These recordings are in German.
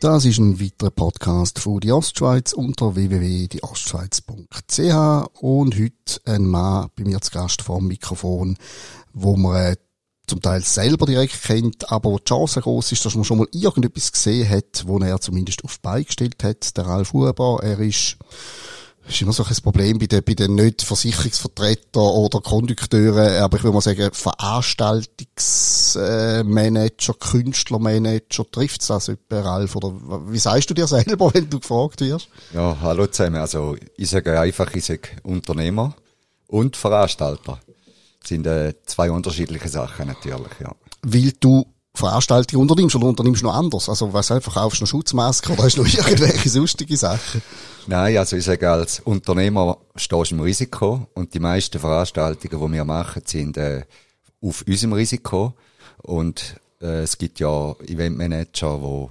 Das ist ein weiterer Podcast von die Ostschweiz unter www.dieostschweiz.ch und heute ein Mann bei mir zu Gast vor dem Mikrofon, wo man äh, zum Teil selber direkt kennt, aber wo die Chance groß ist, dass man schon mal irgendetwas gesehen hat, wo er zumindest auf beigestellt hat. Der Ralf Huber, er ist das ist immer so ein Problem bei den, bei den nicht Versicherungsvertretern oder Kondukteuren, aber ich würde mal sagen, Veranstaltungsmanager, Künstlermanager, trifft es das etwa, Ralf? Oder wie sagst du dir selber, wenn du gefragt wirst? Ja, hallo zusammen. Also, ich sage einfach, ich sage Unternehmer und Veranstalter. Das sind äh, zwei unterschiedliche Sachen natürlich, ja. Weil du Veranstaltungen unternimmst oder unternimmst du noch anders? Also, was einfach kaufst du noch Schutzmasken oder hast du noch irgendwelche sonstige Sachen? Nein, also ich sage, als Unternehmer stehst du im Risiko und die meisten Veranstaltungen, die wir machen, sind äh, auf unserem Risiko und äh, es gibt ja Eventmanager, die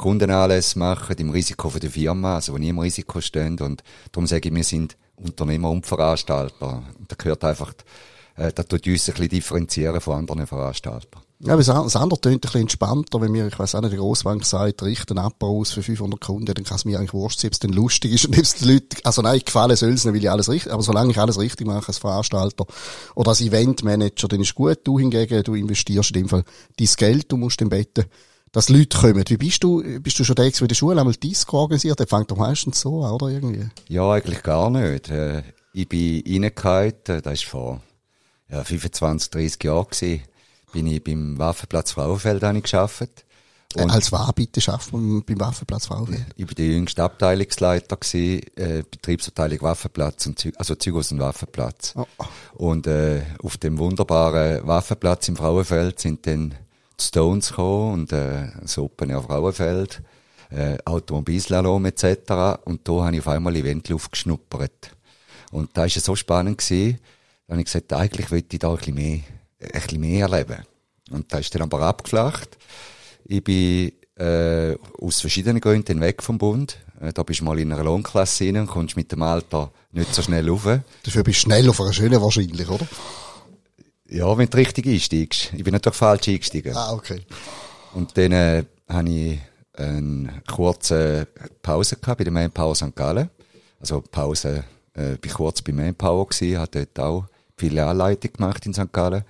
Kundenanlässe machen im Risiko der Firma, also die nie im Risiko stehen und darum sage ich, wir sind Unternehmer und Veranstalter. Da gehört einfach, äh, da tut uns ein bisschen differenzieren von anderen Veranstaltern. Ja, aber das andere tönt ein bisschen entspannter, wenn mir, ich weiss auch nicht, der Grossbank sagt, richten Abbau aus für 500 Kunden, dann kann es mir eigentlich wurscht sein, ob es denn lustig ist und ob es den Leuten, also nein, gefallen soll es nicht, will ich alles richtig, aber solange ich alles richtig mache als Veranstalter oder als Eventmanager, dann ist gut. Du hingegen, du investierst in dem Fall dein Geld, du musst dann beten, dass Leute kommen. Wie bist du, bist du schon der, der in der Schule einmal Disco organisiert? Der fängt doch meistens so an, oder irgendwie? Ja, eigentlich gar nicht. Äh, ich bin reingehauen, das war vor ja, 25, 30 Jahren bin ich beim Waffenplatz Frauenfeld geschafft. Und äh, als was bitte schafft man beim Waffenplatz Frauenfeld? Ich war der jüngste Abteilungsleiter gewesen, äh, Betriebsabteilung Waffenplatz und Zeug, also aus dem Waffenplatz. Oh. Und äh, auf dem wunderbaren Waffenplatz im Frauenfeld sind dann die Stones gekommen und äh, das Open Air Frauenfeld, äh, Automobilslalom etc. Und da habe ich auf einmal Eventluft geschnuppert. Und da war es so spannend gewesen, da habe ich gesagt, eigentlich wollte ich da ein bisschen mehr ein bisschen mehr erleben. Und da ist dann aber abgeflacht. Ich bin äh, aus verschiedenen Gründen weg vom Bund. Äh, da bist du mal in einer Lohnklasse rein und kommst mit dem Alter nicht so schnell rauf. Dafür bist du schnell auf einer schönen wahrscheinlich, oder? Ja, wenn du richtig einsteigst. Ich bin natürlich falsch eingestiegen. Ah, okay. Und dann äh, habe ich eine kurze Pause gehabt bei der Manpower St. Gallen. Also Pause, äh, bin kurz bei Manpower gewesen, habe dort auch Filialleitung gemacht in St. Gallen.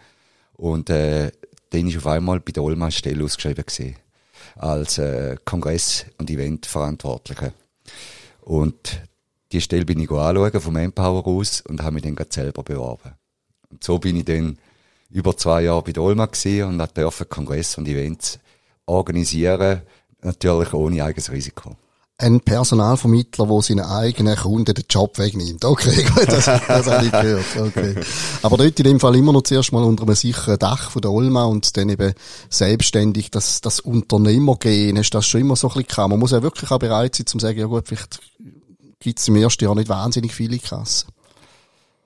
Und äh, dann ist auf einmal bei der Olma Stelle ausgeschrieben gewesen, als äh, Kongress- und Eventverantwortlicher. Und die Stelle bin ich anschauen, vom Manpower aus, und habe mich dann selber beworben. Und so bin ich dann über zwei Jahre bei der Olma und durfte Kongress und Events organisieren, natürlich ohne eigenes Risiko ein Personalvermittler, der seinen eigenen Kunden den Job wegnimmt. Okay, gut, das, das habe ich gehört. Okay. Aber dort in dem Fall immer noch zuerst mal unter einem sicheren Dach von der Olma und dann eben selbstständig das, das Unternehmergehen, hast das schon immer so ein bisschen gehabt. Man muss ja wirklich auch bereit sein, zu sagen, ja gut, vielleicht gibt es im ersten Jahr nicht wahnsinnig viele Kassen.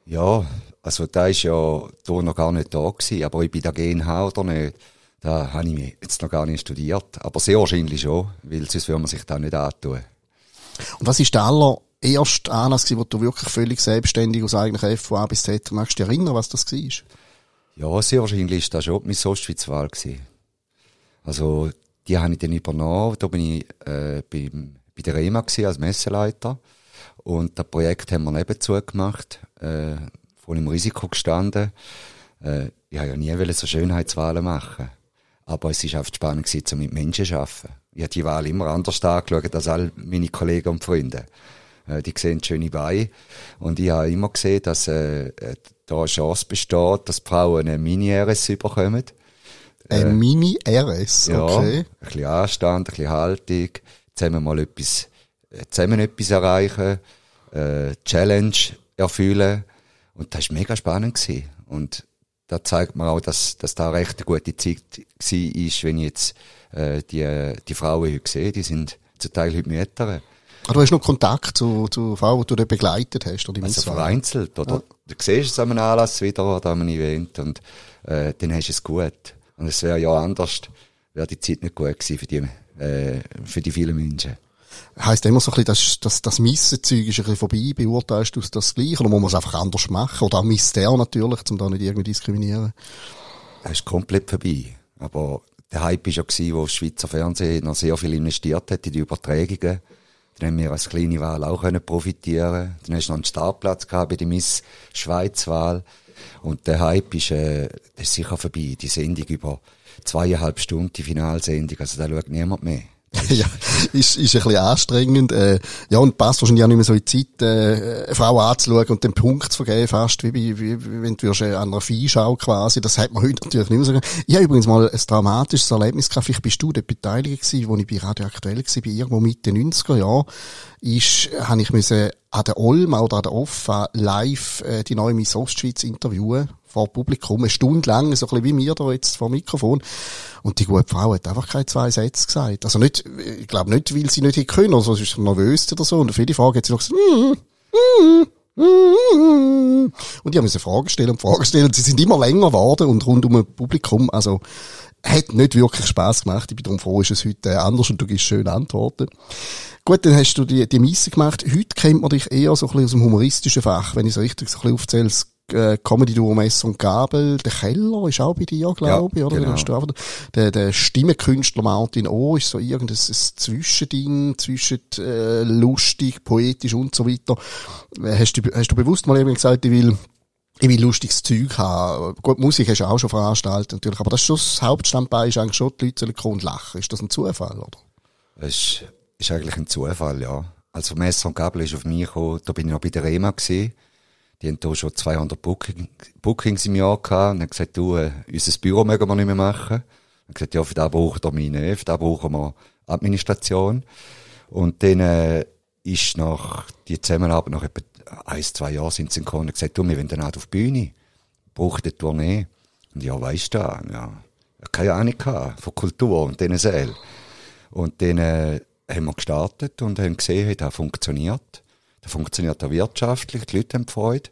Ja, also da ist ja da noch gar nicht da gewesen, aber ich bin da GNH oder nicht da habe ich mich jetzt noch gar nicht studiert. Aber sehr wahrscheinlich schon, weil sonst würde man sich da nicht antun. Und was ist der allererste Anlass wo du wirklich völlig selbstständig aus eigener F von A bis Z, magst du dich erinnern, was das war? Ja, sehr wahrscheinlich ist das schon meine Ostschweizwahl gewesen. Also, die habe ich dann übernommen. Da bin ich, äh, beim, bei der REMA gewesen, als Messeleiter. Und das Projekt haben wir nebenzu gemacht, äh, voll im Risiko gestanden. Äh, ich habe ja nie so Schönheitswahlen machen aber es ist oft spannend gewesen, mit Menschen zu arbeiten. Ich habe die Wahl immer anders angeschaut als all meine Kollegen und Freunde. Äh, die sehen schöne Beine. Und ich habe immer gesehen, dass äh, da eine Chance besteht, dass Frauen eine Mini-RS bekommen. Eine äh, Mini-RS, okay. Ja, ein bisschen Anstand, ein bisschen Haltung, zusammen mal etwas, äh, zusammen etwas erreichen, äh, Challenge erfüllen. Und das war mega spannend. Gewesen. Und da zeigt man auch, dass, dass da recht eine gute Zeit war, wenn ich jetzt äh, die, die Frauen heute sehe, die sind zum Teil heute Mütter. Ah, du hast noch Kontakt zu, zu Frauen, die du dort begleitet hast? Oder also vereinzelt. Oder ja. du siehst es an einem Anlass wieder oder an einem Event und äh, dann hast du es gut. Und es wäre ja anders, wäre die Zeit nicht gut gewesen für die, äh, für die vielen Menschen heisst immer so ein bisschen, dass das, das Missenzeug ist ein bisschen vorbei, beurteilst du das gleich, oder muss man es einfach anders machen? Oder auch misst der natürlich, um da nicht irgendwie diskriminieren? Es ist komplett vorbei. Aber der Hype war ja gewesen, wo das Schweizer Fernsehen noch sehr viel investiert hat in die Übertragungen. Dann haben wir als kleine Wahl auch können. Dann hast du noch einen Startplatz gehabt bei der Miss Schweiz-Wahl. Und der Hype ist, äh, ist sicher vorbei. Die Sendung über zweieinhalb Stunden, die Finalsendung, also da schaut niemand mehr. ja, ist, ist ein bisschen anstrengend. Äh, ja, und passt wahrscheinlich auch nicht mehr so in die Zeit, äh, eine Frau anzuschauen und den Punkt zu vergeben, fast wie, wie, wie wenn du an einer Viehschau quasi. Das hat man heute natürlich nicht mehr so Ich habe übrigens mal ein dramatisches Erlebnis gehabt. Vielleicht bist du dort beteiligt gewesen, wo ich bei Radio Aktuell war, bei irgendwo Mitte 90er Jahren ist, habe ich müssen an der Olm oder an der OFA live äh, die neue Miss Ostschweiz interviewen vor Publikum, eine Stunde lang, so ein bisschen wie mir da jetzt vor Mikrofon. Und die gute Frau hat einfach keine zwei Sätze gesagt. Also nicht, ich glaube nicht, weil sie nicht hätte können, also sie ist nervös oder so. Und auf jede Frage hat sie noch gesagt, mm, mm, mm, und die haben eine Frage stellen und Fragen stellen. Und sie sind immer länger geworden und rund um das Publikum, also, hat nicht wirklich Spaß gemacht. Ich bin darum froh, ist es heute anders und du gibst schöne Antworten. Gut, dann hast du die, die Misse gemacht. Heute kennt man dich eher so ein bisschen aus dem humoristischen Fach, wenn ich es richtig so ein bisschen aufzähle äh, Comedy-Duo Messer und Gabel. Der Keller ist auch bei dir, glaube ich, oder? Genau. Hast du der, der Stimmenkünstler Martin O. ist so irgendein Zwischending zwischen äh, lustig, poetisch und so weiter. Äh, hast du, hast du bewusst mal eben gesagt, ich will ich will lustiges Zeug haben. Gut, Musik hast du auch schon veranstaltet, natürlich. Aber das ist schon das Hauptstandbein, ist eigentlich schon, die Leute sollen kommen und lachen. Ist das ein Zufall, oder? Das ist, ist eigentlich ein Zufall, ja. Also Messer und Gabel ist auf mich gekommen, da bin ich noch bei der REMA gewesen. Die haben hier schon 200 Booking, Bookings im Jahr gehabt und haben gesagt, du, äh, unser Büro mögen wir nicht mehr machen. Und gesagt, ja, für das brauchen wir meine, für das brauchen wir Administration. Und dann, äh, ist nach, die Zusammenarbeit nach etwa ein, zwei Jahren sind sie gekommen und gesagt, du, wir wollen dann auch auf die Bühne. Braucht eine Tournee. Und ja, weisst du, ja, keine Ahnung von Kultur und diesen Sälen. Und dann, äh, haben wir gestartet und haben gesehen, das funktioniert. Das funktioniert auch wirtschaftlich, die Leute haben Freude.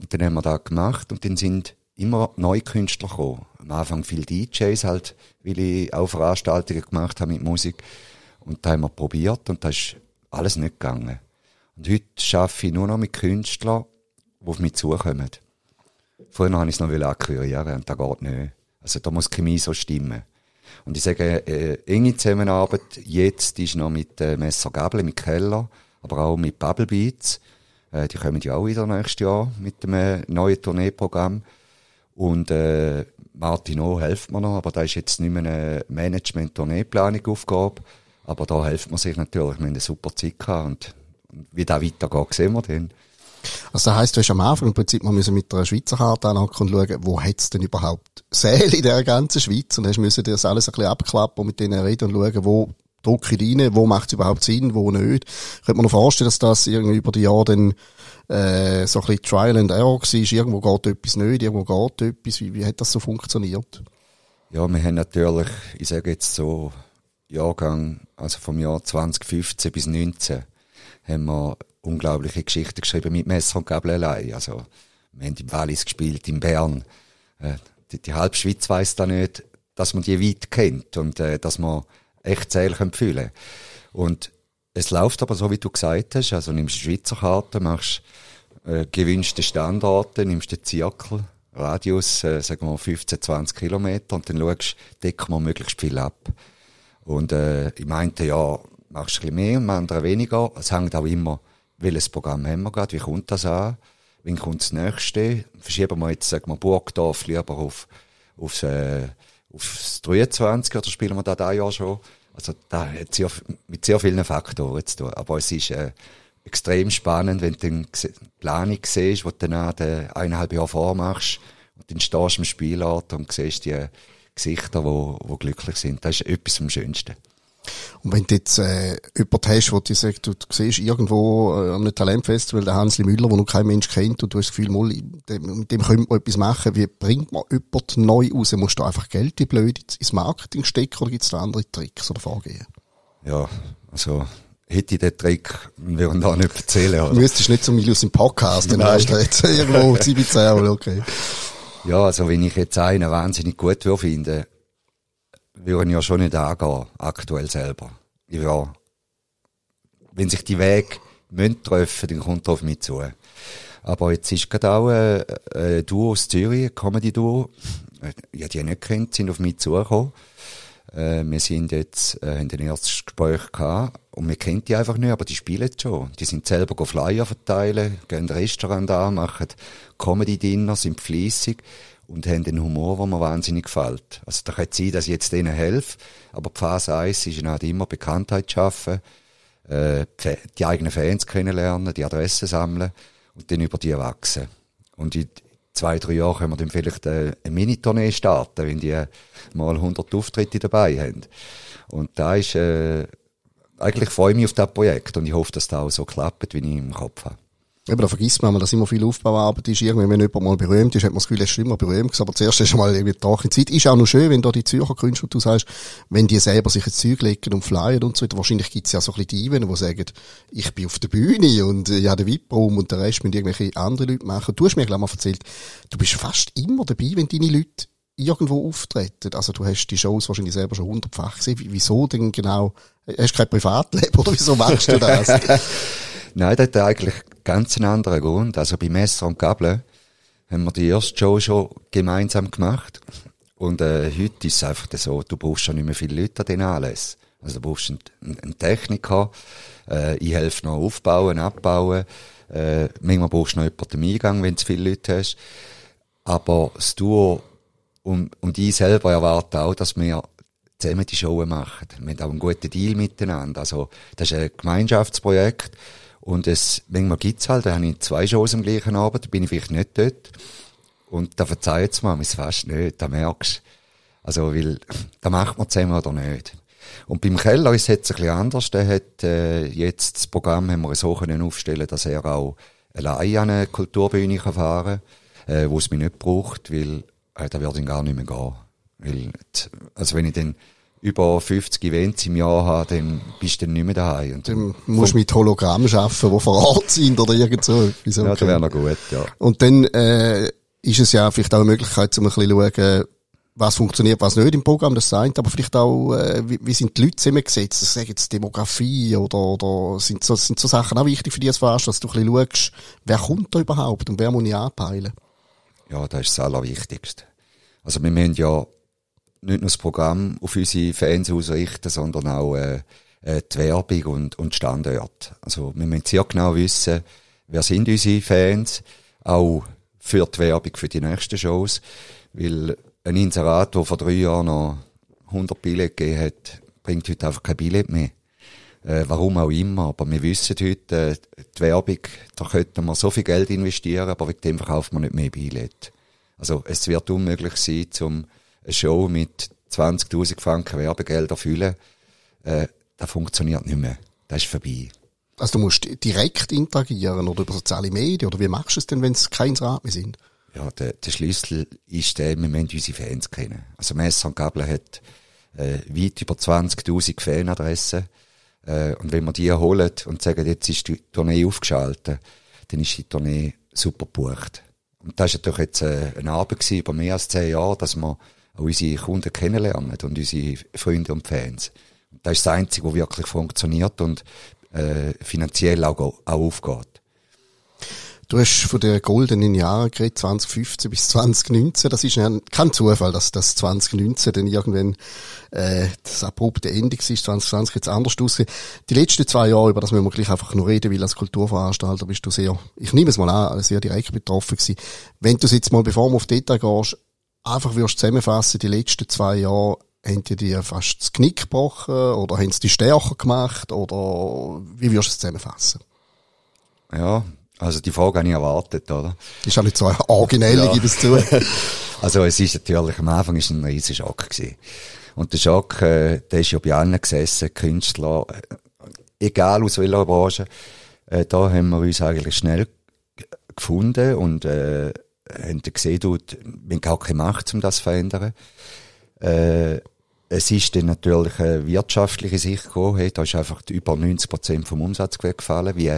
Und dann haben wir das gemacht und dann sind immer neue Künstler gekommen. Am Anfang viele DJs halt, weil ich auch Veranstaltungen gemacht habe mit Musik. Und da haben wir probiert und da ist alles nicht gegangen. Und heute arbeite ich nur noch mit Künstlern, die auf mich zukommen. Vorher wollte ich es noch akquirieren und das geht nicht. Also da muss die Chemie so stimmen. Und ich sage, äh, enge Zusammenarbeit jetzt ist noch mit äh, Messer Gabel, mit Keller, aber auch mit Bubble Beats. Äh, die kommen ja auch wieder nächstes Jahr mit dem äh, neuen Tourneeprogramm. Und äh, Martin O. hilft mir noch, aber da ist jetzt nicht mehr eine Management-Tourneeplanung-Aufgabe. Aber da hilft man sich natürlich. Wir haben eine super Zeit gehabt und wie das weitergeht, sehen wir dann. Also das heisst, du hast am Anfang im Prinzip mal müssen mit einer Schweizer Karte anhaken und schauen, wo hat's denn überhaupt Säle in der ganzen Schweiz und hast müssen das alles ein bisschen abklappen und mit denen reden und schauen, wo drücke ich rein, wo macht es überhaupt Sinn, wo nicht. Könnte man noch vorstellen, dass das irgendwie über die Jahre dann äh, so ein bisschen Trial and Error war, irgendwo geht etwas nicht, irgendwo geht etwas, wie, wie hat das so funktioniert? Ja, wir haben natürlich, ich sage jetzt so, Jahrgang, also vom Jahr 2015 bis 2019, haben wir unglaubliche Geschichten geschrieben mit Messer und Gabel allein. Also, wir haben im Wallis gespielt, in Bern. Äh, die, die halbe Schweiz weiss da nicht, dass man die weit kennt und äh, dass man echt Zähl fühlen Und es läuft aber so, wie du gesagt hast. Also nimmst die Schweizer Karte, machst äh, gewünschte Standorte, nimmst den Zirkel, Radius, äh, sagen wir 15, 20 Kilometer und dann schaust, decken wir möglichst viel ab. Und äh, ich meinte, ja, machst ein bisschen mehr und andere weniger. Es hängt auch immer, welches Programm haben wir gerade, wie kommt das an, wann kommt das nächste. Verschieben wir jetzt, sagen wir, Burgdorf lieber auf, aufs, äh, aufs 23 oder spielen wir da da Jahr schon. Also da hat sehr, mit sehr vielen Faktoren zu tun. Aber es ist äh, extrem spannend, wenn du die Planung siehst, die du dann eineinhalb Jahre vormachst und dann stehst du am Spielort und siehst die Gesichter, die, die glücklich sind. Das ist etwas am Schönsten. Und wenn du jetzt äh, jemanden hast, wo du sagst, du, du siehst irgendwo äh, an einem Talentfestival den Hansli Müller, den noch kein Mensch kennt und du hast das Gefühl, mal, mit dem könnte man etwas machen, wie bringt man jemanden neu raus? Musst du einfach Geld wie blöd ins Marketing stecken oder gibt es da andere Tricks oder Vorgehen? Ja, also hätte ich den Trick, wir würden da nicht erzählen. Oder? Du müsstest nicht so viel aus dem Podcast, dann hast du jetzt irgendwo 17, okay. Ja, also wenn ich jetzt einen wahnsinnig gut würde finden, würde ich ja schon nicht angehen, aktuell selber. Ich würde, wenn sich die Wege müssen treffen, dann kommt er auf mich zu. Aber jetzt ist gerade auch ein, ein Duo aus Zürich, ein Comedy-Duo. Ja, die ich nicht kennt, sind auf mich zugekommen. Äh, wir sind jetzt, äh, in den ersten Gespräch gehabt. Und wir kennen die einfach nicht, aber die spielen schon. Die sind selber Flyer verteilen, gehen Restaurant an, machen Comedy-Dinner, sind fleissig und haben den Humor, der mir wahnsinnig gefällt. Also da kann es sein, dass ich jetzt denen helfe, aber die Phase 1 ist halt immer Bekanntheit schaffen, äh, die eigenen Fans kennenlernen, die Adressen sammeln und dann über die wachsen. Und in zwei, drei Jahren können wir dann vielleicht eine, eine Mini-Tournee starten, wenn die mal 100 Auftritte dabei haben. Und da ist, äh, eigentlich freue ich mich auf das Projekt und ich hoffe, dass das auch so klappt, wie ich im Kopf habe. Eben, da vergisst man, dass immer viel Aufbauarbeit ist. Irgendwie, wenn jemand mal berühmt ist, hat man das Gefühl, er ist immer berühmt Aber zuerst ist mal irgendwie trockene Zeit. Ist auch noch schön, wenn da die Zürcher Künstler, du sagst, wenn die selber sich ins Zeug legen und flyen und so weiter. Wahrscheinlich gibt's ja so ein bisschen die Even, die sagen, ich bin auf der Bühne und äh, ja, der VIP-Raum und der Rest müssen irgendwelche andere Leute machen. Du hast mir, glaube ich, mal erzählt, du bist fast immer dabei, wenn deine Leute irgendwo auftreten. Also du hast die Shows wahrscheinlich selber schon hundertfach gesehen. Wieso denn genau? Hast du kein Privatleben oder wieso machst du das? Nein, das hat eigentlich ganz einen anderen Grund. Also bei Messer und Gabel haben wir die erste Show schon gemeinsam gemacht. Und äh, heute ist es einfach so, du brauchst schon nicht mehr viele Leute an den Anlässen. Also du brauchst einen, einen Techniker, äh, ich helfe noch aufbauen, abbauen. Äh, manchmal brauchst du noch jemanden im Eingang, wenn du viele Leute hast. Aber das Duo und, und ich selber erwarte auch, dass wir zusammen die Show machen. Wir haben auch einen guten Deal miteinander. Also, das ist ein Gemeinschaftsprojekt. Und es, manchmal gibt's halt, da habe ich zwei Shows am gleichen Abend, da bin ich vielleicht nicht dort. Und da verzeiht's mir, es fast nicht, da merkst Also, weil, da macht man zusammen oder nicht. Und beim Keller ist es jetzt ein bisschen anders. Der hat, äh, jetzt das Programm haben wir so können aufstellen, dass er auch allein an eine Kulturbühne kann fahren kann, äh, wo es mich nicht braucht, weil, äh, da würde ich gar nicht mehr gehen. Weil, also wenn ich dann, über 50 Events im Jahr haben, dann bist du dann nicht mehr daheim. Und dann musst du mit Hologramm arbeiten, die vor Ort sind oder irgend so. Wieso ja, das wäre noch gut, ja. Und dann äh, ist es ja vielleicht auch eine Möglichkeit, um ein bisschen zu schauen, was funktioniert, was nicht im Programm, das sagt, aber vielleicht auch, äh, wie, wie sind die Leute zusammengesetzt? Das sagen jetzt Demografie oder, oder sind so, sind so Sachen auch wichtig für dich als Veranstalter, dass du ein bisschen schaust, wer kommt da überhaupt und wer muss ich anpeilen? Ja, das ist das Allerwichtigste. Also wir müssen ja nicht nur das Programm auf unsere Fans ausrichten, sondern auch äh, äh, die Werbung und, und Standort. Also wir müssen sehr genau wissen, wer sind unsere Fans, auch für die Werbung für die nächsten Shows, weil ein Inserat, der vor drei Jahren noch 100 Billette gegeben hat, bringt heute einfach kein Billett mehr. Äh, warum auch immer, aber wir wissen heute, äh, die Werbung, da könnten wir so viel Geld investieren, aber wegen dem verkauft man nicht mehr Billett. Also es wird unmöglich sein, zum eine Show mit 20.000 Franken Werbegelder füllen, äh, das funktioniert nicht mehr. Das ist vorbei. Also du musst direkt interagieren oder über soziale Medien oder wie machst du es denn, wenn es kein Rat mehr sind? Ja, der, der Schlüssel ist der, wir müssen unsere Fans kennen. Also Messer und Gabler hat äh, weit über 20.000 Fanadressen äh, und wenn wir die holen und sagen, jetzt ist die Tournee aufgeschaltet, dann ist die Tournee super gebucht. Und das war natürlich jetzt äh, eine Arbeit über mehr als zehn Jahre, dass wir unsere Kunden kennenlernen und unsere Freunde und Fans. Das ist das Einzige, was wirklich funktioniert und äh, finanziell auch, auch aufgeht. Du hast von den goldenen Jahren geredet, 2015 bis 2019. Das ist kein Zufall, dass das 2019 dann irgendwann äh, das abrupte Ende war. 2020 jetzt anders aussehen. Die letzten zwei Jahre, über das müssen wir gleich einfach nur reden, weil als Kulturveranstalter bist du sehr, ich nehme es mal an, sehr direkt betroffen gewesen. Wenn du jetzt mal, bevor wir auf Detail gehst, einfach würdest zusammenfassen, die letzten zwei Jahre haben die dir fast das Knick gebrochen oder haben sie die stärker gemacht oder wie würdest du es zusammenfassen? Ja, also die Frage habe ich erwartet, oder? Ist auch nicht so originell, ja. gebe es zu. also es ist natürlich, am Anfang ist ein riesiger Schock gewesen. Und der Schock, äh, der ist ja bei allen gesessen, Künstler, äh, egal aus welcher Branche, äh, da haben wir uns eigentlich schnell gefunden und äh, haben gesehen, du, wir haben gar keine Macht, um das zu verändern. Äh, es ist dann natürlich eine wirtschaftliche Sicht gekommen, hey, da ist einfach über 90 Prozent vom Umsatz weggefallen. Wie,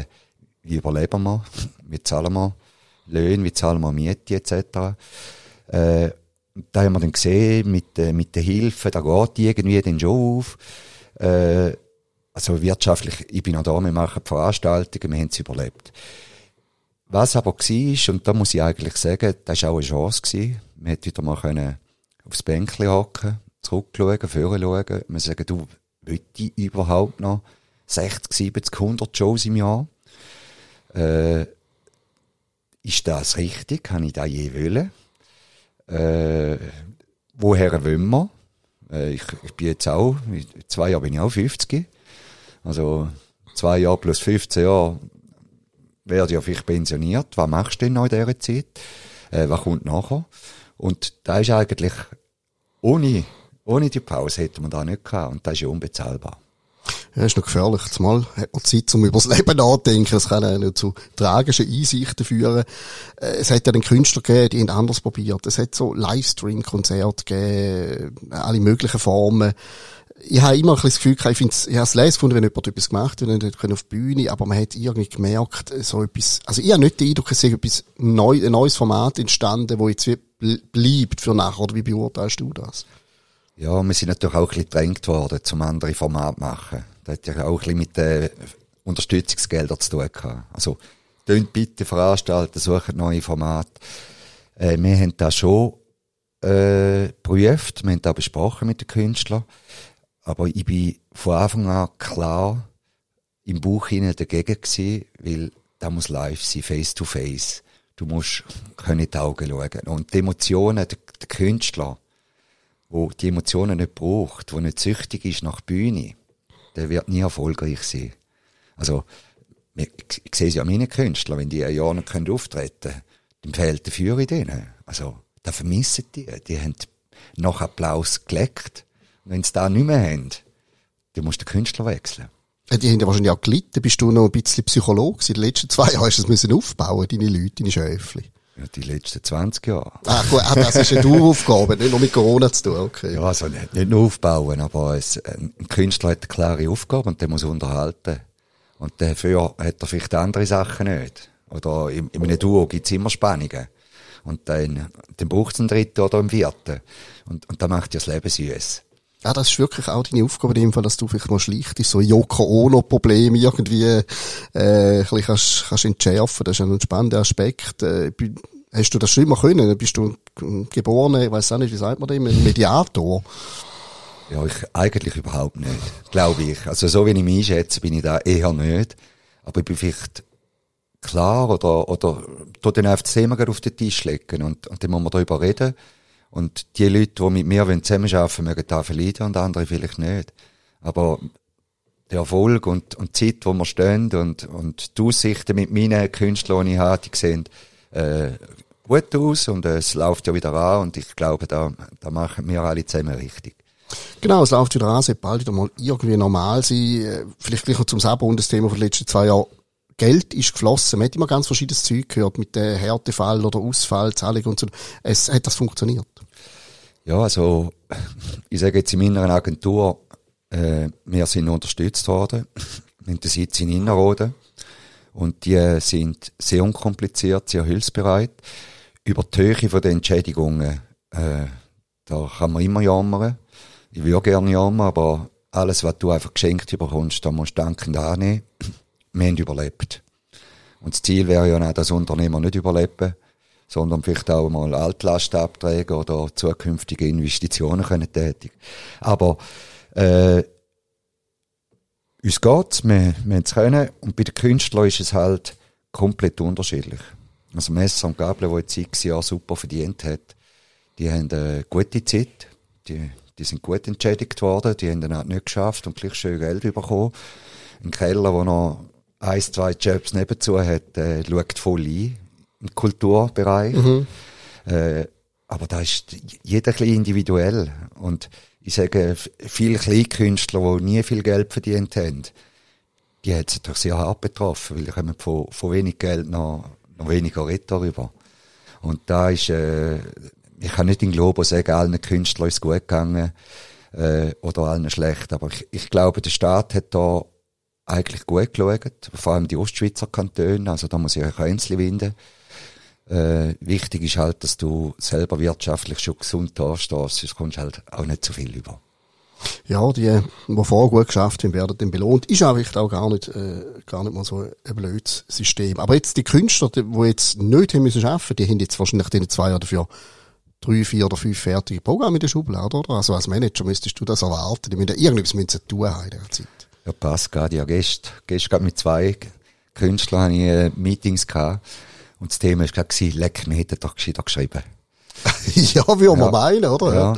wie überleben wir? Wie zahlen wir Löhne? Wie zahlen wir Miete etc.? Äh, da haben wir dann gesehen, mit, äh, mit der Hilfe, da geht irgendwie dann schon auf. Äh, also wirtschaftlich, ich bin auch da, wir machen Veranstaltungen, wir haben es überlebt. Was aber war, und da muss ich eigentlich sagen, das war auch eine Chance gewesen. Man hätte wieder mal können aufs Bänkchen hocken, zurückschauen, vorher schauen, man sagen, du, will ich überhaupt noch 60, 70, 100 Shows im Jahr? Äh, ist das richtig? Kann ich das je wollen? Äh, woher wollen wir? Äh, ich, ich bin jetzt auch, in zwei Jahre bin ich auch 50. Also, zwei Jahre plus 15 Jahre werde ja vielleicht pensioniert. Was machst du denn noch in dieser Zeit? Äh, was kommt nachher? Und da ist eigentlich, ohne, ohne die Pause hätte man da nicht gehabt. Und das ist ja unbezahlbar. Ja, ist noch gefährlich. Zumal hat man Zeit, um über das Leben nachzudenken. Es kann auch zu tragischen Einsichten führen. Äh, es hat ja den Künstler gegeben, die haben anders probiert. Es hat so Livestream-Konzerte gegeben, alle möglichen Formen ich habe immer ein bisschen das Gefühl gehabt, ich, find's, ich habe es gefunden, wenn jemand etwas gemacht hat, und auf die Bühne, aber man hat irgendwie gemerkt, so etwas, also ich habe nicht den Eindruck, es sei etwas neu, ein neues Format entstanden, wo jetzt bleibt für nachher, oder wie beurteilst du das? Ja, wir sind natürlich auch ein bisschen gedrängt worden, zum andere Format zu machen. Das hat ja auch ein bisschen mit den Unterstützungsgeldern zu tun gehabt. Also, tönt bitte veranstalten, suchen neue Formate. Äh, wir haben das schon, äh, geprüft, wir haben das besprochen mit den Künstlern. Aber ich bin von Anfang an klar im Buch hinein dagegen gewesen, weil da muss live sein, face to face. Du musst in die Augen schauen. Und die Emotionen, der, der Künstler, wo die Emotionen nicht braucht, wo nicht süchtig ist nach Bühne, der wird nie erfolgreich sein. Also, ich, ich sehe es ja an meinen Künstlern, wenn die ein Jahr nicht auftreten können, dann fehlt der Führer in denen. Also, da vermissen die. Die haben nach Applaus geleckt wenn sie da nicht mehr haben, dann musst du den Künstler wechseln. Die haben ja wahrscheinlich auch gelitten. Bist du noch ein bisschen Psychologe? In den letzten zwei Jahren hast du es müssen aufbauen, deine Leute, deine Schöfli. Ja, die letzten 20 Jahre. Ah, gut, ah, das ist eine Daueraufgabe, nicht nur mit Corona zu tun, okay. Ja, also nicht, nicht nur aufbauen, aber es, ein Künstler hat eine klare Aufgabe und der muss unterhalten. Und dafür hat er vielleicht andere Sachen nicht. Oder in, in einem Duo gibt es immer Spannungen. Und dann, dann braucht es einen dritten oder einen vierten. Und, und da macht ja das Leben süß. Ja, das ist wirklich auch deine Aufgabe in dem Fall, dass du vielleicht mal schlicht ist, so Yoko Ono Problem irgendwie, äh, ein bisschen kannst, kannst entschärfen. Das ist ein spannender Aspekt. Äh, hast du das schon immer können? Bist du geboren, ich weiß auch nicht, wie sagt man dem, Mediator? Ja, ich, eigentlich überhaupt nicht, glaube ich. Also so wie ich mich einschätze, bin ich da eher nicht. Aber ich bin vielleicht klar oder, oder, tu dann einfach das Thema auf den Tisch legen und, und dann muss man darüber reden. Und die Leute, die mit mir zusammenarbeiten mögen da verleiden und andere vielleicht nicht. Aber der Erfolg und, und die Zeit, wo wir stehen und, und die Aussichten mit meinen Künstlern, die ich habe, die sehen äh, gut aus und äh, es läuft ja wieder an und ich glaube, da, da machen wir alle zusammen richtig. Genau, es läuft wieder an, es wird bald wieder mal irgendwie normal sein. Äh, vielleicht gleich noch zum Sabon, das Thema von den letzten zwei Jahren. Geld ist geflossen. Man hat immer ganz verschiedenes Zeug gehört mit der Härtefall oder Ausfall, Zahlung und so. Es hat das funktioniert. Ja, also ich sage jetzt in meiner Agentur, äh, wir sind unterstützt worden. Wir haben den Sitz in Innerrhoden und die sind sehr unkompliziert, sehr hilfsbereit. Über die Höhe der Entschädigungen, äh, da kann man immer jammern. Ich würde gerne jammern, aber alles, was du einfach geschenkt bekommst, da musst du dankend annehmen. Wir haben überlebt. Und das Ziel wäre ja auch, dass Unternehmer nicht überleben sondern vielleicht auch mal Altlastabträge oder zukünftige Investitionen können tätigen. Aber äh, uns geht's, wir, wir es können und bei den Künstlern ist es halt komplett unterschiedlich. Also Messer und Gabel, die jetzt x Jahre super verdient hat, die haben eine gute Zeit, die, die sind gut entschädigt worden, die haben dann halt nicht geschafft und gleich schön Geld bekommen. Ein Keller, der noch ein, zwei Jobs nebenzu hat, äh, schaut voll ein im Kulturbereich. Mhm. Äh, aber da ist jeder ein individuell. Und ich sage, viele Kleinkünstler, die nie viel Geld verdient haben, die hat es natürlich sehr hart betroffen, weil die kommen von, von wenig Geld noch, noch weniger Rett darüber. Und da ist, äh, ich kann nicht in Globo sagen, allen Künstlern ist gut gegangen, äh, oder allen schlecht, aber ich, ich glaube, der Staat hat da eigentlich gut geschaut, vor allem die Ostschweizer Kantone, also da muss ich euch einzeln winden. Äh, wichtig ist halt, dass du selber wirtschaftlich schon gesund dastehst, sonst kommst du halt auch nicht zu viel über. ja, die, die vorher gut geschafft haben, werden dann belohnt. Ist auch auch gar nicht, äh, gar nicht mal so ein blödes System. Aber jetzt die Künstler, die, die jetzt nicht haben müssen arbeiten, die haben jetzt wahrscheinlich in zwei Jahren dafür drei, vier oder fünf fertige Programme in der Schublade, oder? Also als Manager müsstest du das erwarten. Die müssen irgendwas müssen tun haben in der Zeit. Ja, passt gerade. Ja, gestern, gestern mit zwei Künstlern hatte ich äh, Meetings gehabt. Und das Thema war gerade, leck, wir hätten doch gescheiter geschrieben. ja, wie ja. man meinen, oder? Ja.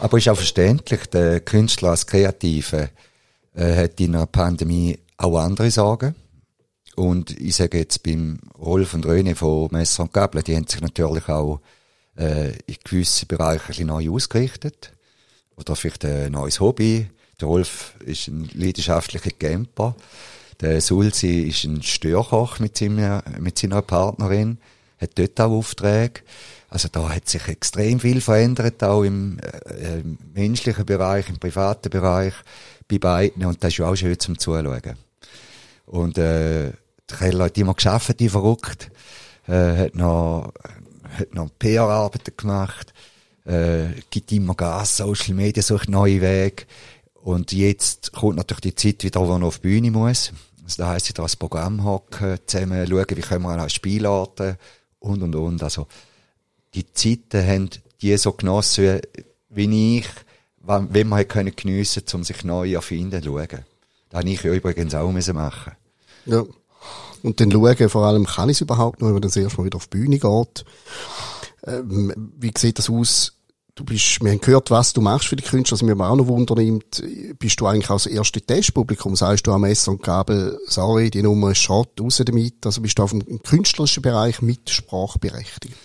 Aber ist auch verständlich, der Künstler als Kreative äh, hat in einer Pandemie auch andere Sorgen. Und ich sage jetzt beim Rolf und Röne von Messer und Gabel, die haben sich natürlich auch äh, in gewissen Bereichen ein bisschen neu ausgerichtet. Oder vielleicht ein neues Hobby. Der Rolf ist ein leidenschaftlicher Camper. Der Sulzi ist ein Störkoch mit, seiner, mit seiner Partnerin, hat dort auch Aufträge. Also da hat sich extrem viel verändert, auch im, äh, im menschlichen Bereich, im privaten Bereich, bei beiden. Und das ist auch schön zum Zuschauen. Und äh, der Keller hat immer geschafft, die verrückt. Äh, hat noch, hat noch PR-Arbeiten gemacht, äh, gibt immer Gas, Social Media sucht neue Wege. Und jetzt kommt natürlich die Zeit wieder, wo er auf die Bühne muss. Also da heisst, wieder das Programm hocken, zusammen schauen, wie können wir an Spielarten und, und, und. Also, die Zeiten haben die so genossen wie ich, wenn man können geniessen um sich neu erfinden zu schauen. Das habe ich übrigens auch machen. Ja. Und dann schauen, vor allem, kann ich es überhaupt noch, wenn man das erste Mal wieder auf die Bühne geht. Ähm, wie sieht das aus? Du bist, wir haben gehört, was du machst für die Künstler, was mir auch noch wundernimmt. Bist du eigentlich auch das erste Testpublikum? Sagst du am Messer und Gabel, sorry, die Nummer ist Schrott, raus damit? Also bist du auf dem künstlerischen Bereich mit sprachberechtigt?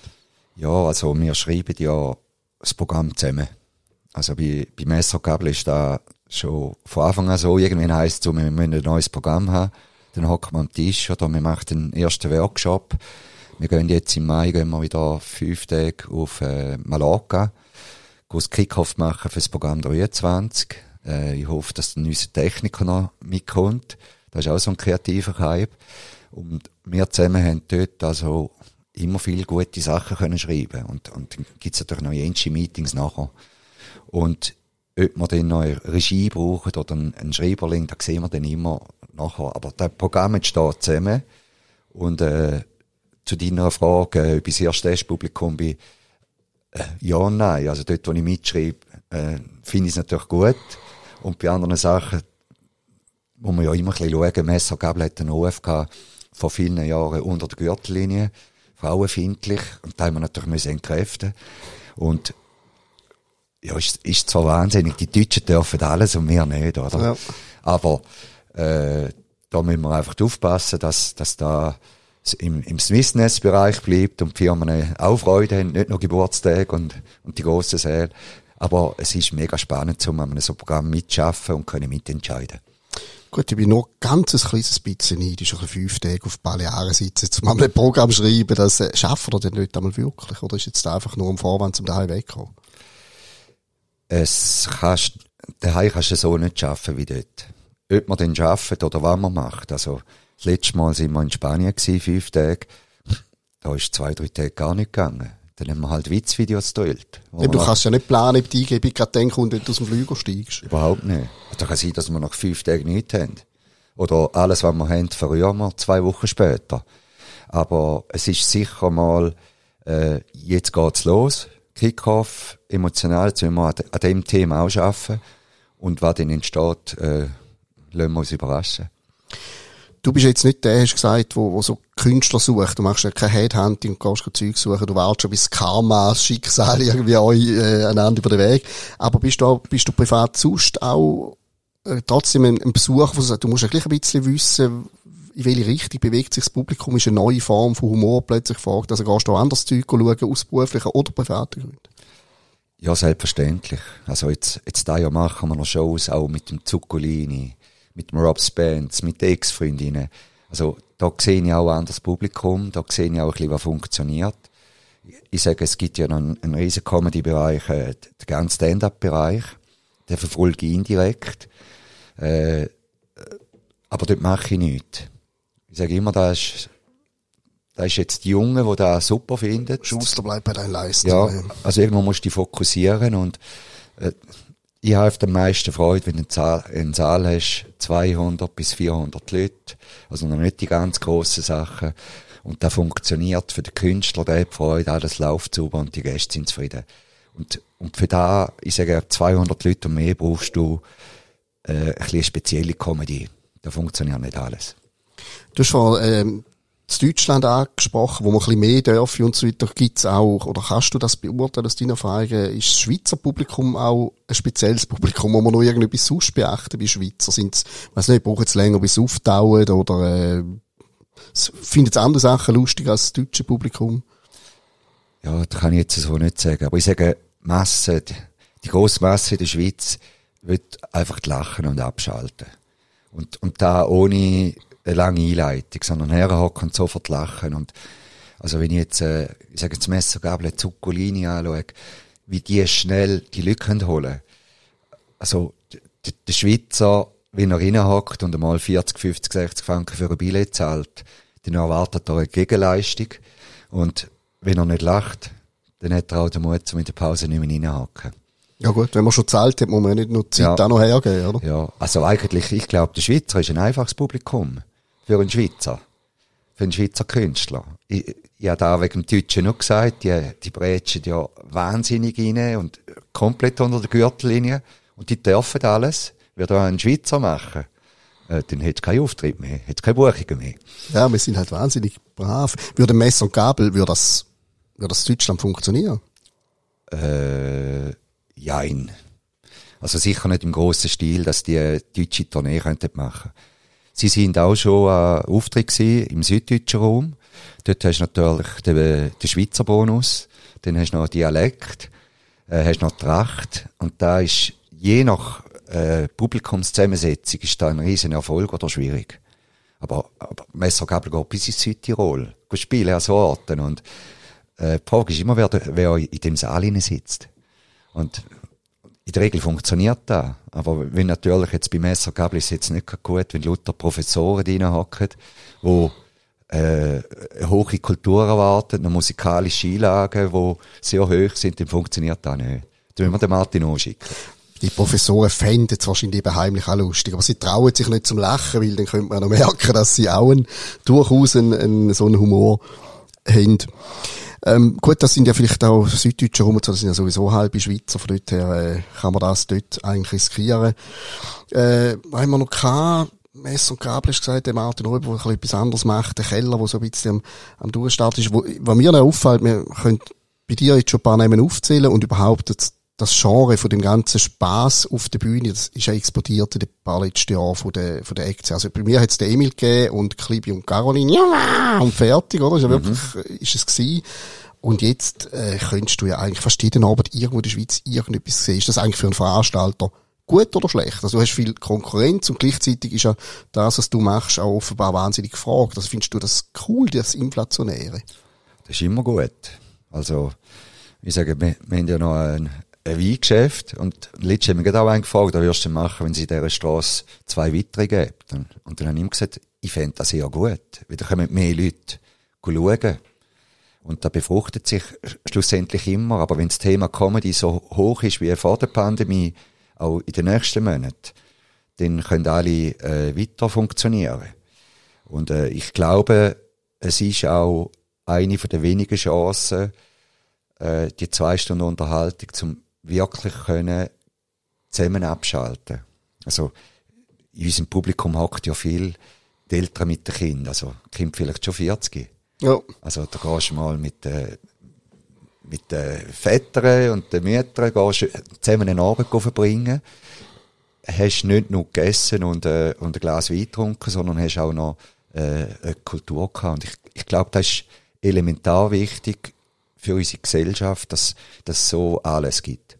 Ja, also wir schreiben ja das Programm zusammen. Also bei, bei Messer und Gabel ist da schon von Anfang an so, irgendwann heisst es wir müssen ein neues Programm haben. Dann hocken wir am Tisch oder wir machen den ersten Workshop. Wir gehen jetzt im Mai gehen wir wieder fünf Tage auf äh, Mallorca das Kickoff machen für das Programm 23. Äh, ich hoffe, dass der neue Techniker noch mitkommt. Das ist auch so ein kreativer Hype. Und wir zusammen haben dort also immer viele gute Sachen können schreiben. Und, und dann gibt's natürlich noch jenste Meetings nachher. Und ob wir dann noch eine Regie brauchen oder einen, Schreiberling, das sehen wir dann immer nachher. Aber das Programm entsteht zusammen. Und äh, zu deiner Frage, ob ich das erste Publikum bin, äh, ja und nein. Also dort, wo ich mitschreibe, äh, finde ich es natürlich gut. Und bei anderen Sachen, wo man ja immer ein bisschen schauen, Messer Gabel hat einen OFK vor vielen Jahren unter der Gürtellinie, frauenfindlich, und da haben wir natürlich müssen entkräften. Und ja, ist, ist zwar wahnsinnig, die Deutschen dürfen alles und wir nicht, oder? Ja. Aber äh, da müssen wir einfach aufpassen, dass, dass da im, im Swissness-Bereich bleibt und die Firmen auch Freude haben, nicht nur Geburtstag und, und die grossen Säle. Aber es ist mega spannend, um an so einem Programm mitzuschaffen und können mitentscheiden. Gut, ich bin nur ganz ein kleines bisschen neidisch, ein fünf Tage auf Balearen sitzen, um mal ein Programm schreiben, das äh, schaffen wir denn nicht einmal wirklich? Oder ist jetzt einfach nur ein Vorwand, um daheim wegzukommen? Es kannst, daheim kannst du so nicht schaffen wie dort. Ob man den schafft oder was man macht. Also, das letzte Mal sind wir in Spanien gewesen, fünf Tage. Da ist zwei, drei Tage gar nicht gegangen. Dann haben wir halt Witzvideos gedreht. Ja, du kannst ja nicht planen, ob die Eingebung gerade dann kommt, wenn du aus dem Flüger steigst. Überhaupt nicht. Da kann sein, dass wir nach fünf Tagen nichts haben. Oder alles, was wir haben, verrühren wir zwei Wochen später. Aber es ist sicher mal, äh, jetzt geht's los. Kickoff, emotional, jetzt müssen wir an, an dem Thema auch arbeiten. Und was dann entsteht, äh, lassen wir uns überraschen. Du bist jetzt nicht der, hast gesagt, wo, wo so Künstler sucht. Du machst ja kein Headhunting und gehst kein Zeug suchen. Du wartest schon bis Karma, das Schicksal irgendwie euch äh, einander über den Weg. Aber bist du, bist du privat sonst auch äh, trotzdem ein, ein Besucher, wo du du musst ja gleich ein bisschen wissen, in welche Richtung bewegt sich das Publikum, ist eine neue Form von Humor plötzlich gefragt. Also gehst du auch anders Zeug schauen, aus beruflichen oder privaten Gründen? Ja, selbstverständlich. Also jetzt, jetzt da ja machen wir noch Shows, auch mit dem Zuccolini, mit dem Rob Spence, mit den Ex-Freundinnen. Also da sehe ich auch ein anderes Publikum, da sehe ich auch ein bisschen, was funktioniert. Ich sage, es gibt ja noch einen, einen riesen Comedy-Bereich, äh, den ganzen Stand-Up-Bereich, den verfolge ich indirekt. Äh, aber dort mache ich nichts. Ich sage immer, da ist, da ist jetzt die Junge, die das super findet. Schuster bleibt bei deinen Leistungen. Ja, also irgendwo musst du dich fokussieren und äh, ich habe am meisten Freude, wenn du einen Saal hast, 200 bis 400 Leute, also noch nicht die ganz grossen Sachen. Und das funktioniert für den Künstler, der hat Freude, alles läuft sauber und die Gäste sind zufrieden. Und, und für da, ich sage, 200 Leute und mehr brauchst du äh, ein bisschen spezielle Comedy. Da funktioniert nicht alles. Du hast vor, ähm, Deutschland angesprochen, wo man ein bisschen mehr dürfen und so weiter, gibt's auch, oder kannst du das beurteilen aus deiner Erfahrung, ist das Schweizer Publikum auch ein spezielles Publikum, wo man noch irgendetwas sonst beachten bei Schweizer? Sind's, weiss nicht, brauchen es länger, bis es auftaucht, oder, äh, findet es andere Sachen lustig als das deutsche Publikum? Ja, das kann ich jetzt so nicht sagen, aber ich sage, Masse, die, die grosse Masse in der Schweiz wird einfach lachen und abschalten. Und, und da ohne eine lange Einleitung, sondern herhocken und sofort lachen. Und also wenn ich jetzt, äh, ich sage jetzt Messergabel, Zuccolini anschaue, wie die schnell die können holen Also der Schweizer, wenn er reinhockt und einmal 40, 50, 60 Franken für ein Billett zahlt, dann erwartet er eine Gegenleistung. Und wenn er nicht lacht, dann hat er auch den Mut, um in der Pause nicht mehr reinhocken. Ja gut, wenn man schon zahlt hat, muss man nicht nur Zeit ja. auch noch hergeben, oder? Ja, also eigentlich, ich glaube, der Schweizer ist ein einfaches Publikum für einen Schweizer. Für einen Schweizer Künstler. Ich, ich habe da wegen dem Deutschen noch gesagt, die, die brätschen ja wahnsinnig rein und komplett unter der Gürtellinie. Und die dürfen alles. Würde auch ein Schweizer machen, äh, dann hätte keinen Auftritt mehr, hätte keine Buchungen mehr. Ja, wir sind halt wahnsinnig brav. Würde Messer und Gabel, würde das, würde das Deutschland funktionieren? Äh, jein. Also sicher nicht im grossen Stil, dass die deutsche Tournee könnten machen Sie sind auch schon äh, Auftritt im süddeutschen Raum. Dort hast du natürlich den, den Schweizer Bonus, dann hast du noch Dialekt, äh, hast noch Tracht und da ist je nach äh, Publikumszusammensetzung ist da ein riesen Erfolg oder schwierig. Aber, aber Messergabel geht bis ins Südtirol, geht spielen an so Orten und äh, die Frage ist immer, wer, wer in dem Saal sitzt. Und in der Regel funktioniert das. Aber wenn natürlich jetzt bei Messergabel ist es jetzt nicht gut, wenn Luther Professoren reinhocken, wo äh, eine hohe Kultur erwarten, eine musikalische Einlagen, die sehr hoch sind, dann funktioniert das nicht. Dann müssen wir den Martin anschicken. Die Professoren fänden es wahrscheinlich eben heimlich auch lustig, aber sie trauen sich nicht zum Lachen, weil dann könnte man noch merken, dass sie auch einen, durchaus einen, einen, so einen Humor haben. Ähm, gut, das sind ja vielleicht auch Süddeutsche rum, das sind ja sowieso halbe Schweizer, von dort her äh, kann man das dort eigentlich riskieren. Äh, haben wir noch gehabt, Messer und Gabel ist gesagt, der Martin Röber, der etwas anderes macht, der Keller, der so ein bisschen am, am Durchstart ist. Wo, was mir noch auffällt, wir können bei dir jetzt schon ein paar Namen aufzählen und überhaupt das, das Genre von dem ganzen Spaß auf der Bühne, das ist ja explodiert in den paar letzten Jahren von der, von der Aktie. Also bei mir hat es den Emil gegeben und Klibi und Caroline, ja, und fertig, oder? Ist ja mhm. wirklich, ist es gewesen. Und jetzt, äh, könntest du ja eigentlich fast jeden Abend irgendwo in der Schweiz irgendetwas sehen. Ist das eigentlich für einen Veranstalter gut oder schlecht? Also du hast viel Konkurrenz und gleichzeitig ist ja das, was du machst, auch offenbar wahnsinnig gefragt. Also findest du das cool, das Inflationäre? Das ist immer gut. Also, ich sage, wir, wir haben ja noch ein, ein Weingeschäft und letztes haben wir auch einen gefragt, was würdest du machen, wenn sie in dieser Strasse zwei weitere gibt? Und, und dann habe ich ihm gesagt, ich fände das sehr gut, weil da kommen mehr Leute schauen. Und da befruchtet sich schlussendlich immer, aber wenn das Thema Comedy so hoch ist wie vor der Pandemie, auch in den nächsten Monaten, dann können alle äh, weiter funktionieren. Und äh, ich glaube, es ist auch eine von der wenigen Chancen, äh, die zwei Stunden Unterhaltung zum wirklich können zusammen abschalten. Also in unserem Publikum hockt ja viel die Eltern mit den Kindern, also Kind vielleicht schon 40. Ja. Also da gehst du mal mit äh, mit den Vätern und den Müttern gehst zusammen einen Abend verbringen. Hast nicht nur gegessen und, äh, und ein Glas Wein getrunken, sondern hast auch noch äh, eine Kultur gehabt. Und ich, ich glaube, das ist elementar wichtig für unsere Gesellschaft, dass das so alles gibt.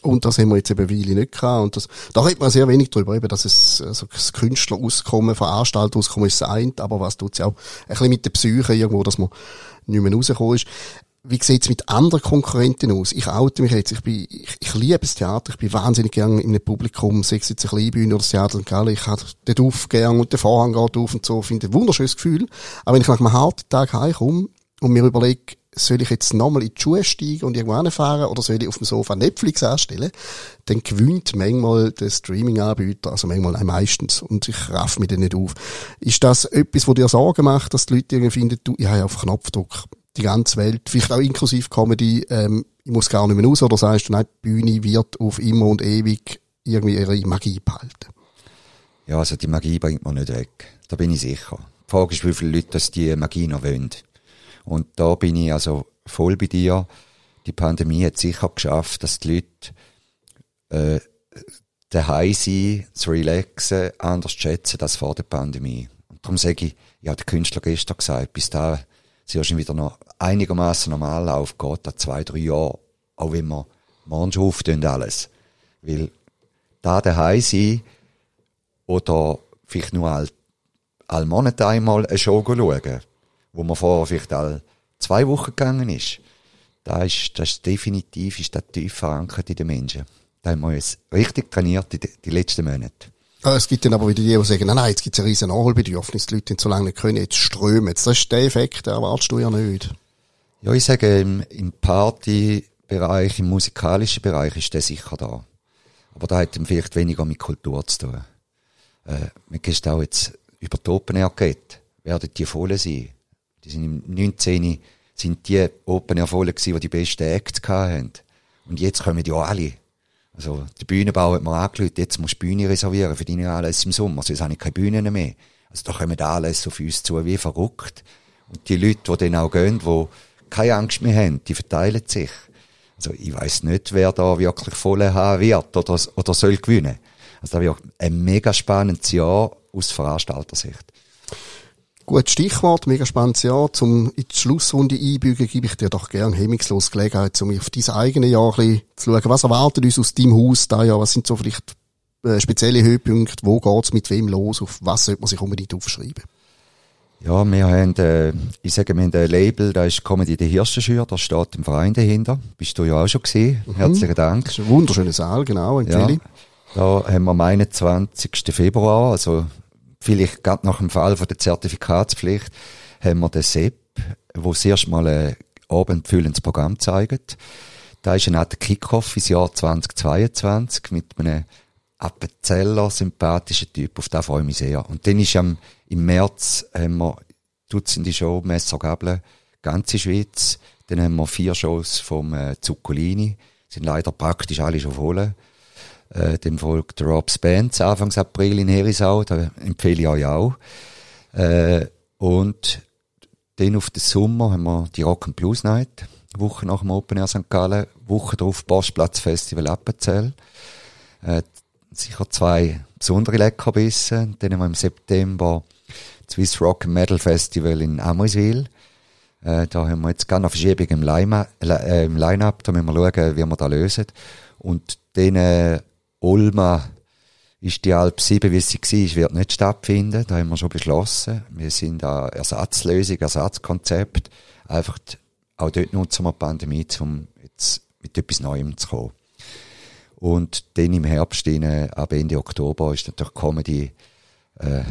Und das haben wir jetzt eben Weile nicht gehabt. Und das, da redet man sehr wenig drüber, eben, dass es, also das Künstlerauskommen, Veranstalterauskommen ist sein, aber was tut ja auch ein bisschen mit der Psyche irgendwo, dass man nicht mehr rausgekommen ist. Wie sieht's mit anderen Konkurrenten aus? Ich oute mich jetzt. Ich bin, ich, ich liebe das Theater. Ich bin wahnsinnig gern in einem Publikum. Sei es jetzt eine Kleinbühne oder das Theater in Gallen. Ich habe den Duft gern und der Vorhang geht auf und so. Finde ein wunderschönes Gefühl. Aber wenn ich nach einem harten Tag heimkomme und mir überlege, soll ich jetzt nochmal in die Schuhe steigen und irgendwo fahren oder soll ich auf dem Sofa Netflix anstellen, dann gewinnt manchmal der Streaming-Anbieter, also manchmal auch meistens, und ich raff mich dann nicht auf. Ist das etwas, wo dir Sorgen macht, dass die Leute irgendwie finden, du, ich habe auf Knopfdruck die ganze Welt, vielleicht auch inklusive Comedy, ähm, ich muss gar nicht mehr raus, oder sagst du, nein, die Bühne wird auf immer und ewig irgendwie ihre Magie behalten? Ja, also die Magie bringt man nicht weg. Da bin ich sicher. Die Frage ist, wie viele Leute das die Magie noch wollen. Und da bin ich also voll bei dir. Die Pandemie hat sicher geschafft, dass die Leute äh, daheim sein, zu relaxen, anders schätzen als vor der Pandemie. Und darum sage ich, ja, der Künstler gestern gesagt, bis da sie wahrscheinlich wieder noch einigermaßen normal läuft, geht da zwei, drei Jahre, auch wenn wir morgen schon auftun alles. Weil da daheim sein oder vielleicht nur all, all Monat einmal eine Show schauen, wo man vorher vielleicht all zwei Wochen gegangen ist, da ist, das ist definitiv, ist das tief verankert in den Menschen. Da haben wir jetzt richtig trainiert die, die letzten Monate. Es gibt dann aber wieder die, die sagen, nein, nein, jetzt gibt es ein riesen Nachholbedürfnis, die Leute nicht so lange nicht können, jetzt strömen. Das ist der Effekt, den erwartest du ja nicht. Ja, ich sage, im, im Partybereich, im musikalischen Bereich ist der sicher da. Aber da hat vielleicht weniger mit Kultur zu tun. Äh, man geht auch jetzt über die Open Air geht, werden die voll sein. Die sind im 19. sind die Open Air voll gewesen, die die besten Acts hatten. Und jetzt kommen die auch alle. Also, die Bühnenbau hat mir angelötet, jetzt musst du Bühne reservieren für deine alles im Sommer, sonst habe ich keine Bühnen mehr. Also, da kommen alles auf uns zu, wie verrückt. Und die Leute, die dann auch gehen, die keine Angst mehr haben, die verteilen sich. Also, ich weiss nicht, wer da wirklich voll haben wird oder, oder soll gewinnen. Also, da wird ein mega spannendes Jahr aus Veranstaltersicht. Gut Stichwort, mega spannendes Jahr. Zum in die Schlussrunde einbügen, gebe ich dir doch gern hemmungslos Gelegenheit, um auf dein eigenes Jahr ein bisschen zu schauen. Was erwartet uns aus deinem Haus da Jahr? Was sind so vielleicht äh, spezielle Höhepunkte? Wo geht's mit wem los? Auf was sollte man sich unbedingt aufschreiben? Ja, wir haben, äh, ich sage, wir haben ein Label, da ist Comedy der Hirschenschür, da steht im Verein dahinter. Bist du ja auch schon gesehen. Mhm. Herzlichen Dank. Das ist ein wunderschöner Saal, genau, empfehle ja. Da haben wir am 21. Februar, also vielleicht gerade nach dem Fall von der Zertifikatspflicht, haben wir den SEP, wo das Mal ein abendfüllendes Programm zeigt. Da ist ein Art Kickoff ins Jahr 2022 mit einem Appenzeller sympathischen Typ, auf den freue ich mich sehr. Und dann ist am, im März haben wir Dutzende Show, Messer, Gabel, ganze Schweiz. Dann haben wir vier Shows vom äh, Zuccolini, sind leider praktisch alle schon voll. Äh, dem folgt Rob's Band Anfangs April in Herisau, da empfehle ich euch auch. Äh, und dann auf den Sommer haben wir die Rock Blues Night, Woche nach dem Open Air St. Gallen, Woche drauf Postplatz Festival Appenzell. Äh, sicher zwei besondere Leckerbissen. Dann haben wir im September das Swiss Rock Metal Festival in Amoisville. Äh, da haben wir jetzt gerne eine Verschiebung im Line-Up, äh, Line da müssen wir schauen, wie wir das lösen. Und dann äh, Ulma ist die Alp 7, wie sie war, wird nicht stattfinden. Da haben wir schon beschlossen. Wir sind da Ersatzlösung, Ersatzkonzept. Einfach auch dort nutzen wir die Pandemie, um jetzt mit etwas Neuem zu kommen. Und dann im Herbst, ab Ende Oktober, ist natürlich Comedy, äh,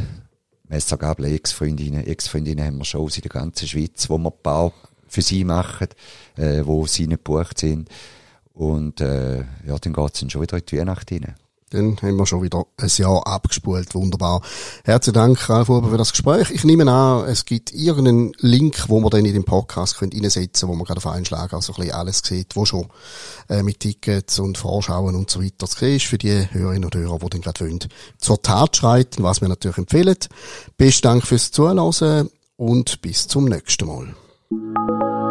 Messergabel, Ex-Freundinnen. Ex-Freundinnen haben wir Shows in der ganzen Schweiz, wo wir paar für sie machen, äh, wo sie nicht gebucht sind. Und äh, ja, dann geht's dann schon wieder in die Weihnacht rein. Dann haben wir schon wieder ein Jahr abgespult. Wunderbar. Herzlichen Dank, Ralf Huber, für das Gespräch. Ich nehme an, es gibt irgendeinen Link, wo man dann in den Podcast könnt reinsetzen wo man gerade auf einen Schlag also ein bisschen alles sieht, wo schon äh, mit Tickets und Vorschauen und so weiter zu sehen ist für die Hörerinnen und Hörer, die dann gerade wollen, zur Tat schreiten, was wir natürlich empfehlen. Besten Dank fürs Zuhören und bis zum nächsten Mal.